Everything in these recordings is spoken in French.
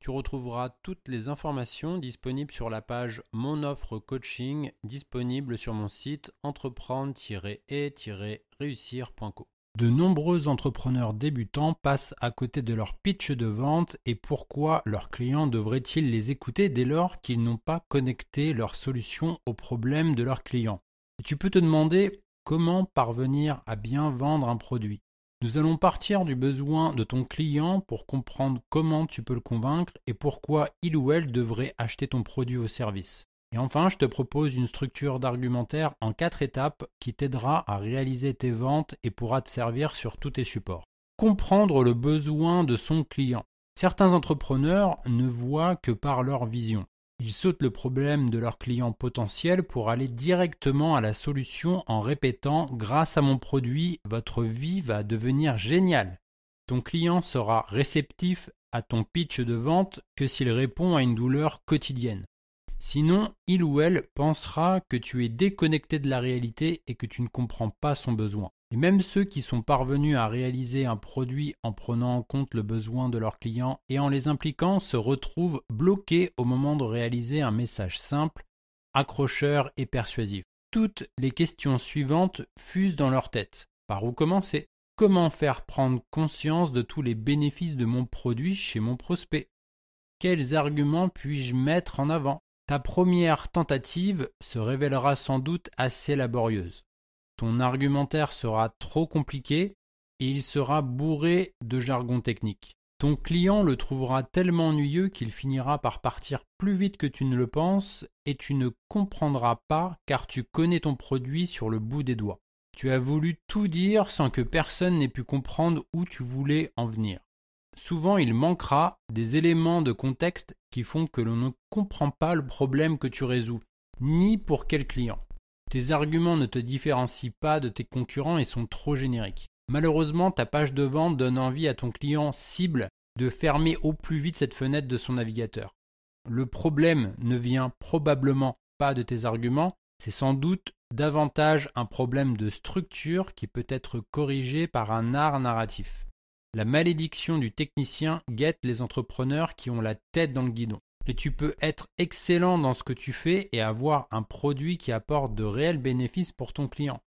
Tu retrouveras toutes les informations disponibles sur la page Mon offre coaching disponible sur mon site entreprendre-et-réussir.co. De nombreux entrepreneurs débutants passent à côté de leur pitch de vente et pourquoi leurs clients devraient-ils les écouter dès lors qu'ils n'ont pas connecté leur solution aux problèmes de leurs clients? Tu peux te demander comment parvenir à bien vendre un produit. Nous allons partir du besoin de ton client pour comprendre comment tu peux le convaincre et pourquoi il ou elle devrait acheter ton produit ou service. Et enfin, je te propose une structure d'argumentaire en quatre étapes qui t'aidera à réaliser tes ventes et pourra te servir sur tous tes supports. Comprendre le besoin de son client. Certains entrepreneurs ne voient que par leur vision. Ils sautent le problème de leur client potentiel pour aller directement à la solution en répétant Grâce à mon produit, votre vie va devenir géniale. Ton client sera réceptif à ton pitch de vente que s'il répond à une douleur quotidienne. Sinon, il ou elle pensera que tu es déconnecté de la réalité et que tu ne comprends pas son besoin. Et même ceux qui sont parvenus à réaliser un produit en prenant en compte le besoin de leurs clients et en les impliquant se retrouvent bloqués au moment de réaliser un message simple, accrocheur et persuasif. Toutes les questions suivantes fusent dans leur tête. Par où commencer? Comment faire prendre conscience de tous les bénéfices de mon produit chez mon prospect? Quels arguments puis-je mettre en avant? Ta première tentative se révélera sans doute assez laborieuse. Ton argumentaire sera trop compliqué et il sera bourré de jargon technique. Ton client le trouvera tellement ennuyeux qu'il finira par partir plus vite que tu ne le penses et tu ne comprendras pas car tu connais ton produit sur le bout des doigts. Tu as voulu tout dire sans que personne n'ait pu comprendre où tu voulais en venir souvent il manquera des éléments de contexte qui font que l'on ne comprend pas le problème que tu résous, ni pour quel client. Tes arguments ne te différencient pas de tes concurrents et sont trop génériques. Malheureusement, ta page de vente donne envie à ton client cible de fermer au plus vite cette fenêtre de son navigateur. Le problème ne vient probablement pas de tes arguments, c'est sans doute davantage un problème de structure qui peut être corrigé par un art narratif. La malédiction du technicien guette les entrepreneurs qui ont la tête dans le guidon. Et tu peux être excellent dans ce que tu fais et avoir un produit qui apporte de réels bénéfices pour ton client.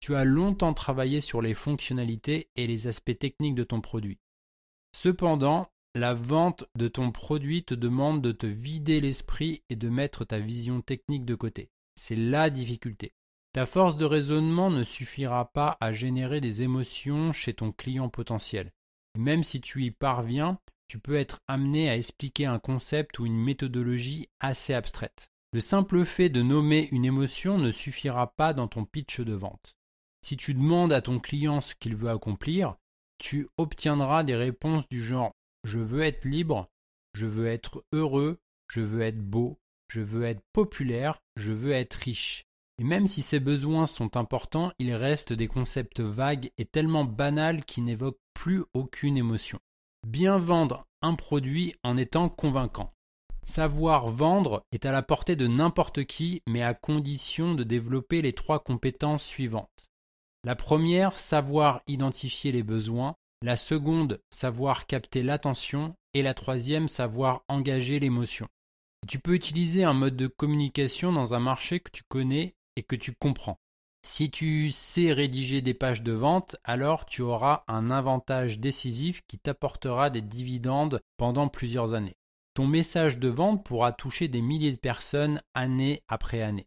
Tu as longtemps travaillé sur les fonctionnalités et les aspects techniques de ton produit. Cependant, la vente de ton produit te demande de te vider l'esprit et de mettre ta vision technique de côté. C'est la difficulté. Ta force de raisonnement ne suffira pas à générer des émotions chez ton client potentiel. même si tu y parviens, tu peux être amené à expliquer un concept ou une méthodologie assez abstraite. Le simple fait de nommer une émotion ne suffira pas dans ton pitch de vente. Si tu demandes à ton client ce qu'il veut accomplir, tu obtiendras des réponses du genre je veux être libre, je veux être heureux, je veux être beau, je veux être populaire, je veux être riche. Et même si ces besoins sont importants, ils restent des concepts vagues et tellement banals qui n'évoquent plus aucune émotion. Bien vendre un produit en étant convaincant. Savoir vendre est à la portée de n'importe qui, mais à condition de développer les trois compétences suivantes. La première, savoir identifier les besoins. La seconde, savoir capter l'attention. Et la troisième, savoir engager l'émotion. Tu peux utiliser un mode de communication dans un marché que tu connais et que tu comprends. Si tu sais rédiger des pages de vente, alors tu auras un avantage décisif qui t'apportera des dividendes pendant plusieurs années. Ton message de vente pourra toucher des milliers de personnes année après année.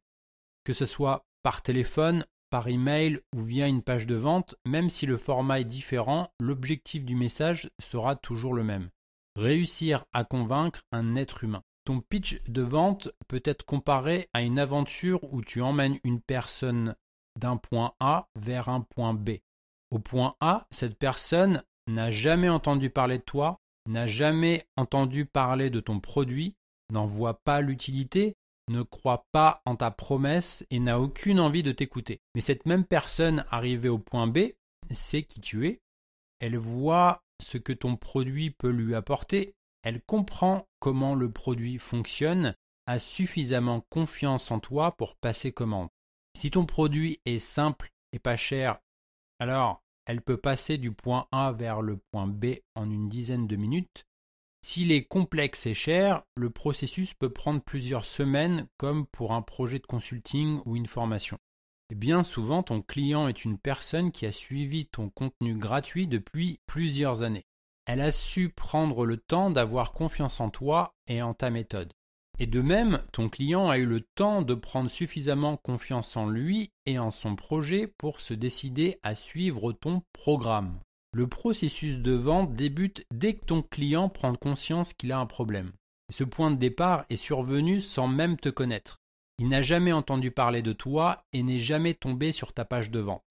Que ce soit par téléphone, par email ou via une page de vente, même si le format est différent, l'objectif du message sera toujours le même. Réussir à convaincre un être humain. Ton pitch de vente peut être comparé à une aventure où tu emmènes une personne d'un point A vers un point B. Au point A, cette personne n'a jamais entendu parler de toi, n'a jamais entendu parler de ton produit, n'en voit pas l'utilité, ne croit pas en ta promesse et n'a aucune envie de t'écouter. Mais cette même personne arrivée au point B sait qui tu es, elle voit ce que ton produit peut lui apporter, elle comprend comment le produit fonctionne, a suffisamment confiance en toi pour passer commande. Si ton produit est simple et pas cher, alors elle peut passer du point A vers le point B en une dizaine de minutes. S'il est complexe et cher, le processus peut prendre plusieurs semaines comme pour un projet de consulting ou une formation. Bien souvent, ton client est une personne qui a suivi ton contenu gratuit depuis plusieurs années. Elle a su prendre le temps d'avoir confiance en toi et en ta méthode. Et de même, ton client a eu le temps de prendre suffisamment confiance en lui et en son projet pour se décider à suivre ton programme. Le processus de vente débute dès que ton client prend conscience qu'il a un problème. Ce point de départ est survenu sans même te connaître. Il n'a jamais entendu parler de toi et n'est jamais tombé sur ta page de vente.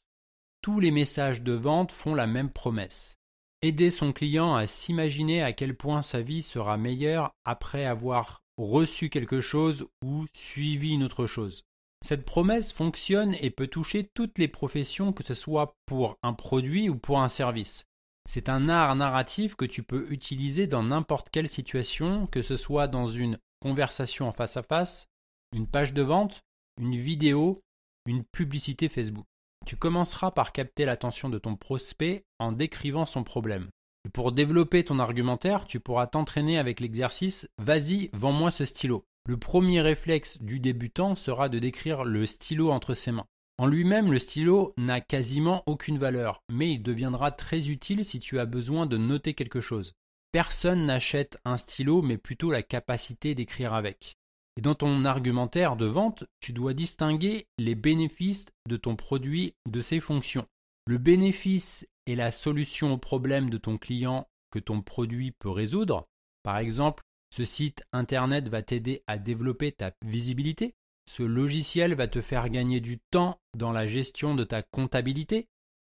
Tous les messages de vente font la même promesse. Aider son client à s'imaginer à quel point sa vie sera meilleure après avoir reçu quelque chose ou suivi une autre chose. Cette promesse fonctionne et peut toucher toutes les professions, que ce soit pour un produit ou pour un service. C'est un art narratif que tu peux utiliser dans n'importe quelle situation, que ce soit dans une conversation en face à face, une page de vente, une vidéo, une publicité Facebook. Tu commenceras par capter l'attention de ton prospect en décrivant son problème pour développer ton argumentaire, tu pourras t'entraîner avec l'exercice Vas-y, vends-moi ce stylo. Le premier réflexe du débutant sera de décrire le stylo entre ses mains. En lui-même, le stylo n'a quasiment aucune valeur, mais il deviendra très utile si tu as besoin de noter quelque chose. Personne n'achète un stylo, mais plutôt la capacité d'écrire avec. Et dans ton argumentaire de vente, tu dois distinguer les bénéfices de ton produit de ses fonctions. Le bénéfice est la solution au problème de ton client que ton produit peut résoudre. Par exemple, ce site internet va t'aider à développer ta visibilité. Ce logiciel va te faire gagner du temps dans la gestion de ta comptabilité.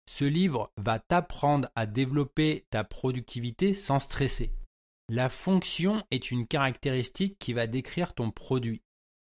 Ce livre va t'apprendre à développer ta productivité sans stresser. La fonction est une caractéristique qui va décrire ton produit.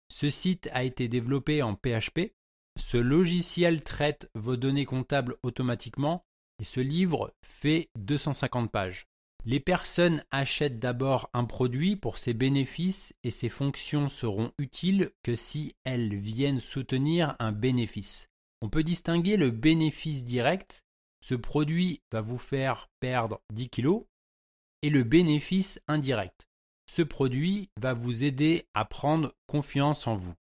Ce site a été développé en PHP. Ce logiciel traite vos données comptables automatiquement et ce livre fait 250 pages. Les personnes achètent d'abord un produit pour ses bénéfices et ses fonctions seront utiles que si elles viennent soutenir un bénéfice. On peut distinguer le bénéfice direct, ce produit va vous faire perdre 10 kg, et le bénéfice indirect. Ce produit va vous aider à prendre confiance en vous.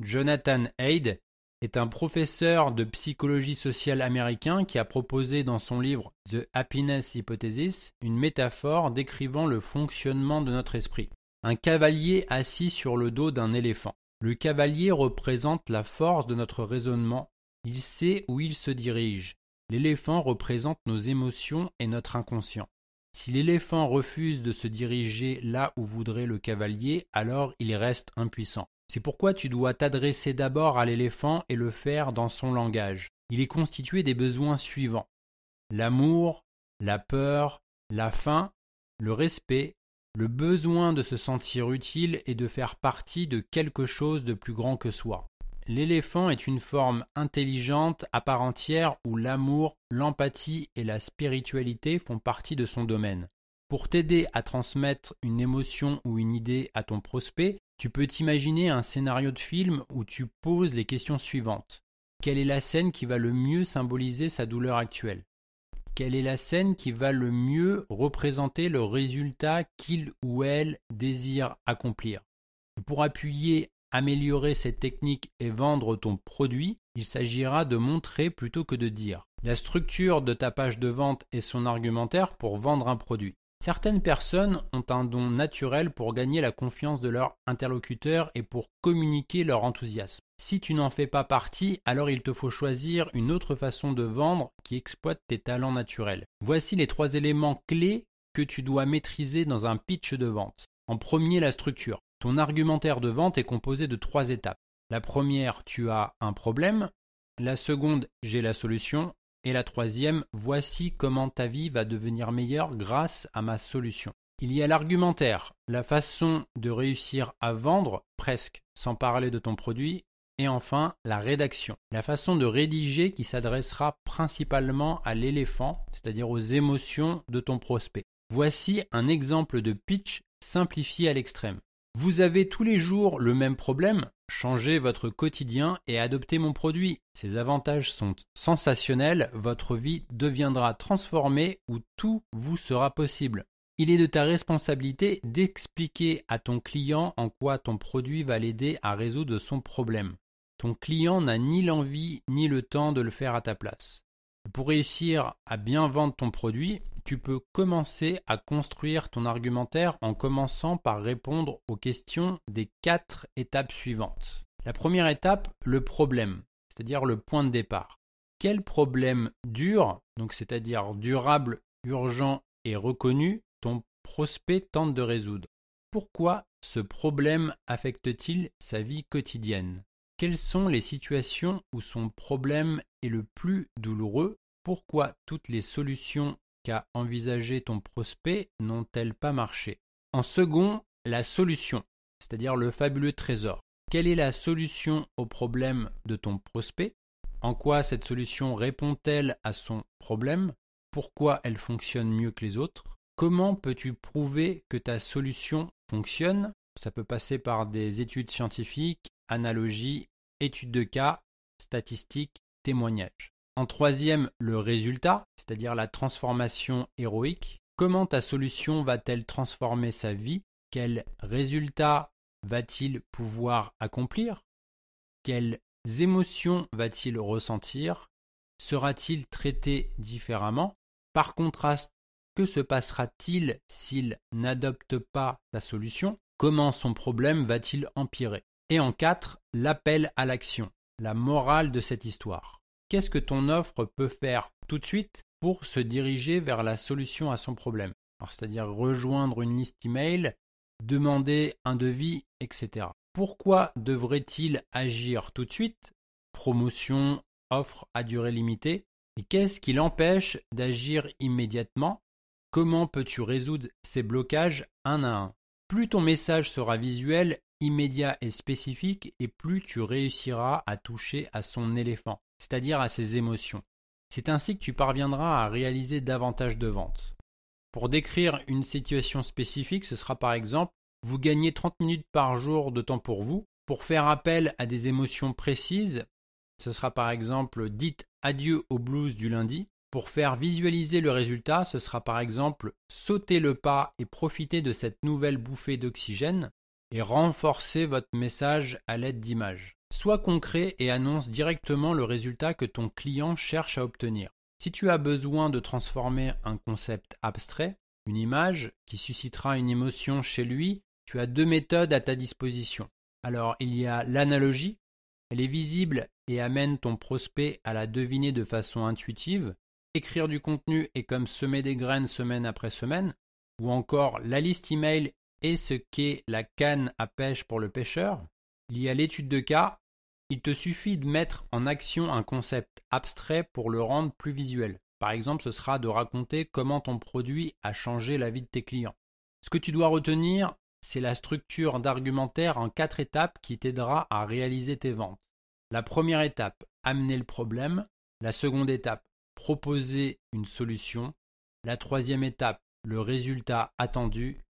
Jonathan Haid est un professeur de psychologie sociale américain qui a proposé dans son livre The Happiness Hypothesis une métaphore décrivant le fonctionnement de notre esprit. Un cavalier assis sur le dos d'un éléphant. Le cavalier représente la force de notre raisonnement, il sait où il se dirige. L'éléphant représente nos émotions et notre inconscient. Si l'éléphant refuse de se diriger là où voudrait le cavalier, alors il reste impuissant. C'est pourquoi tu dois t'adresser d'abord à l'éléphant et le faire dans son langage. Il est constitué des besoins suivants l'amour, la peur, la faim, le respect, le besoin de se sentir utile et de faire partie de quelque chose de plus grand que soi. L'éléphant est une forme intelligente à part entière où l'amour, l'empathie et la spiritualité font partie de son domaine. Pour t'aider à transmettre une émotion ou une idée à ton prospect, tu peux t'imaginer un scénario de film où tu poses les questions suivantes. Quelle est la scène qui va le mieux symboliser sa douleur actuelle? Quelle est la scène qui va le mieux représenter le résultat qu'il ou elle désire accomplir? Pour appuyer, améliorer cette technique et vendre ton produit, il s'agira de montrer plutôt que de dire. La structure de ta page de vente est son argumentaire pour vendre un produit. Certaines personnes ont un don naturel pour gagner la confiance de leur interlocuteur et pour communiquer leur enthousiasme. Si tu n'en fais pas partie, alors il te faut choisir une autre façon de vendre qui exploite tes talents naturels. Voici les trois éléments clés que tu dois maîtriser dans un pitch de vente. En premier, la structure. Ton argumentaire de vente est composé de trois étapes. La première, tu as un problème. La seconde, j'ai la solution. Et la troisième, voici comment ta vie va devenir meilleure grâce à ma solution. Il y a l'argumentaire, la façon de réussir à vendre, presque sans parler de ton produit, et enfin la rédaction, la façon de rédiger qui s'adressera principalement à l'éléphant, c'est-à-dire aux émotions de ton prospect. Voici un exemple de pitch simplifié à l'extrême. Vous avez tous les jours le même problème, changez votre quotidien et adoptez mon produit. Ces avantages sont sensationnels, votre vie deviendra transformée ou tout vous sera possible. Il est de ta responsabilité d'expliquer à ton client en quoi ton produit va l'aider à résoudre son problème. Ton client n'a ni l'envie ni le temps de le faire à ta place. Pour réussir à bien vendre ton produit, tu peux commencer à construire ton argumentaire en commençant par répondre aux questions des quatre étapes suivantes. La première étape, le problème, c'est-à-dire le point de départ. Quel problème dur, donc c'est-à-dire durable, urgent et reconnu, ton prospect tente de résoudre? Pourquoi ce problème affecte-t-il sa vie quotidienne? Quelles sont les situations où son problème est le plus douloureux? Pourquoi toutes les solutions qu'a envisagé ton prospect n'ont-elles pas marché? En second, la solution, c'est-à-dire le fabuleux trésor. Quelle est la solution au problème de ton prospect? En quoi cette solution répond-elle à son problème? Pourquoi elle fonctionne mieux que les autres? Comment peux-tu prouver que ta solution fonctionne? Ça peut passer par des études scientifiques, analogies, études de cas, statistiques, témoignages. En troisième, le résultat, c'est-à-dire la transformation héroïque. Comment ta solution va-t-elle transformer sa vie? Quels résultats va-t-il pouvoir accomplir? Quelles émotions va-t-il ressentir? Sera-t-il traité différemment? Par contraste, que se passera-t-il s'il n'adopte pas ta solution? Comment son problème va-t-il empirer? Et en quatre, l'appel à l'action, la morale de cette histoire qu'est-ce que ton offre peut faire tout de suite pour se diriger vers la solution à son problème? c'est-à-dire rejoindre une liste email, demander un devis, etc. Pourquoi devrait-il agir tout de suite? Promotion, offre à durée limitée. Et qu'est-ce qui l'empêche d'agir immédiatement? Comment peux-tu résoudre ces blocages un à un? Plus ton message sera visuel, immédiat et spécifique, et plus tu réussiras à toucher à son éléphant c'est-à-dire à ses émotions. C'est ainsi que tu parviendras à réaliser davantage de ventes. Pour décrire une situation spécifique, ce sera par exemple vous gagnez 30 minutes par jour de temps pour vous. Pour faire appel à des émotions précises, ce sera par exemple dites adieu au blues du lundi. Pour faire visualiser le résultat, ce sera par exemple sauter le pas et profiter de cette nouvelle bouffée d'oxygène et renforcer votre message à l'aide d'images. Sois concret et annonce directement le résultat que ton client cherche à obtenir. Si tu as besoin de transformer un concept abstrait, une image qui suscitera une émotion chez lui, tu as deux méthodes à ta disposition. Alors il y a l'analogie, elle est visible et amène ton prospect à la deviner de façon intuitive. Écrire du contenu est comme semer des graines semaine après semaine, ou encore la liste email est ce qu'est la canne à pêche pour le pêcheur. Y a l'étude de cas, il te suffit de mettre en action un concept abstrait pour le rendre plus visuel. Par exemple, ce sera de raconter comment ton produit a changé la vie de tes clients. Ce que tu dois retenir, c'est la structure d'argumentaire en quatre étapes qui t'aidera à réaliser tes ventes. La première étape, amener le problème. La seconde étape, proposer une solution. La troisième étape, le résultat attendu.